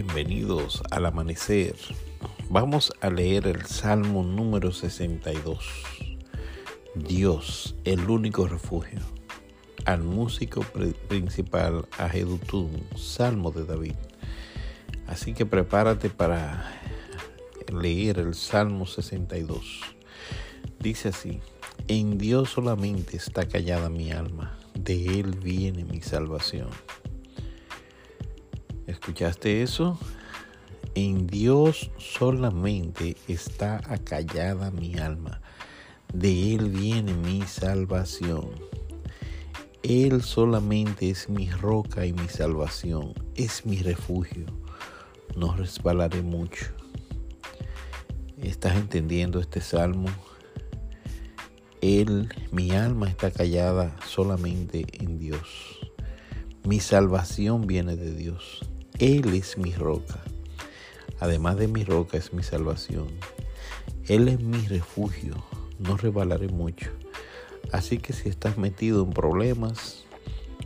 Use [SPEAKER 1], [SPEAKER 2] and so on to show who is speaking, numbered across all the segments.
[SPEAKER 1] Bienvenidos al amanecer. Vamos a leer el Salmo número 62. Dios, el único refugio. Al músico principal, a Salmo de David. Así que prepárate para leer el Salmo 62. Dice así, en Dios solamente está callada mi alma, de Él viene mi salvación. ¿Escuchaste eso? En Dios solamente está acallada mi alma. De Él viene mi salvación. Él solamente es mi roca y mi salvación. Es mi refugio. No resbalaré mucho. ¿Estás entendiendo este salmo? Él, mi alma está callada solamente en Dios. Mi salvación viene de Dios. Él es mi roca. Además de mi roca es mi salvación. Él es mi refugio. No rebalaré mucho. Así que si estás metido en problemas,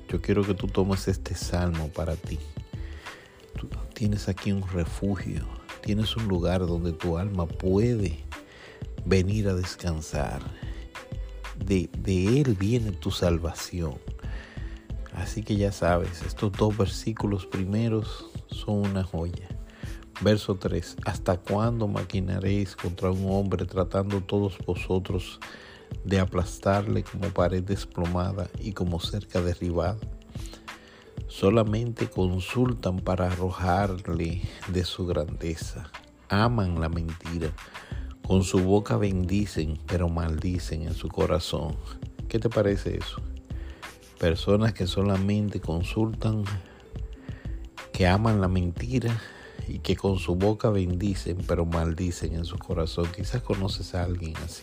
[SPEAKER 1] yo quiero que tú tomes este salmo para ti. Tú tienes aquí un refugio. Tienes un lugar donde tu alma puede venir a descansar. De, de Él viene tu salvación. Así que ya sabes, estos dos versículos primeros son una joya. Verso 3. ¿Hasta cuándo maquinaréis contra un hombre tratando todos vosotros de aplastarle como pared desplomada y como cerca derribada? Solamente consultan para arrojarle de su grandeza. Aman la mentira. Con su boca bendicen, pero maldicen en su corazón. ¿Qué te parece eso? Personas que solamente consultan, que aman la mentira y que con su boca bendicen, pero maldicen en su corazón. Quizás conoces a alguien así.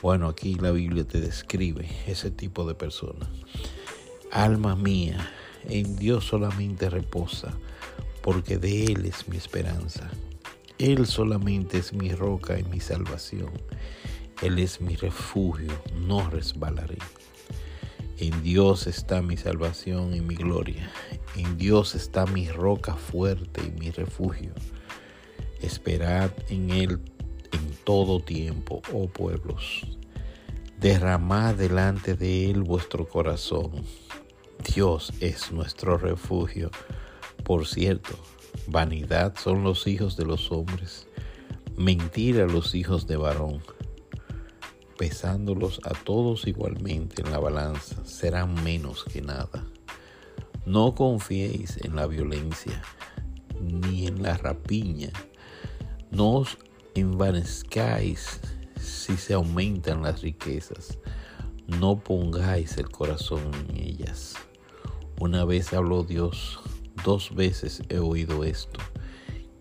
[SPEAKER 1] Bueno, aquí la Biblia te describe ese tipo de persona. Alma mía, en Dios solamente reposa, porque de Él es mi esperanza. Él solamente es mi roca y mi salvación. Él es mi refugio, no resbalaré. En Dios está mi salvación y mi gloria. En Dios está mi roca fuerte y mi refugio. Esperad en Él en todo tiempo, oh pueblos. Derramad delante de Él vuestro corazón. Dios es nuestro refugio. Por cierto, vanidad son los hijos de los hombres, mentira los hijos de varón pesándolos a todos igualmente en la balanza, serán menos que nada. No confiéis en la violencia, ni en la rapiña. No os envanezcáis si se aumentan las riquezas. No pongáis el corazón en ellas. Una vez habló Dios, dos veces he oído esto,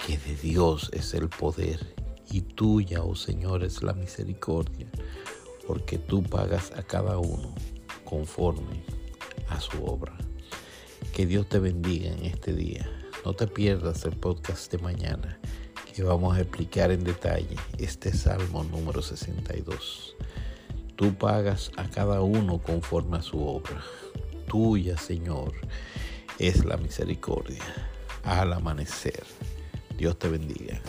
[SPEAKER 1] que de Dios es el poder y tuya, oh Señor, es la misericordia porque tú pagas a cada uno conforme a su obra. Que Dios te bendiga en este día. No te pierdas el podcast de mañana, que vamos a explicar en detalle este Salmo número 62. Tú pagas a cada uno conforme a su obra. Tuya, Señor, es la misericordia. Al amanecer. Dios te bendiga.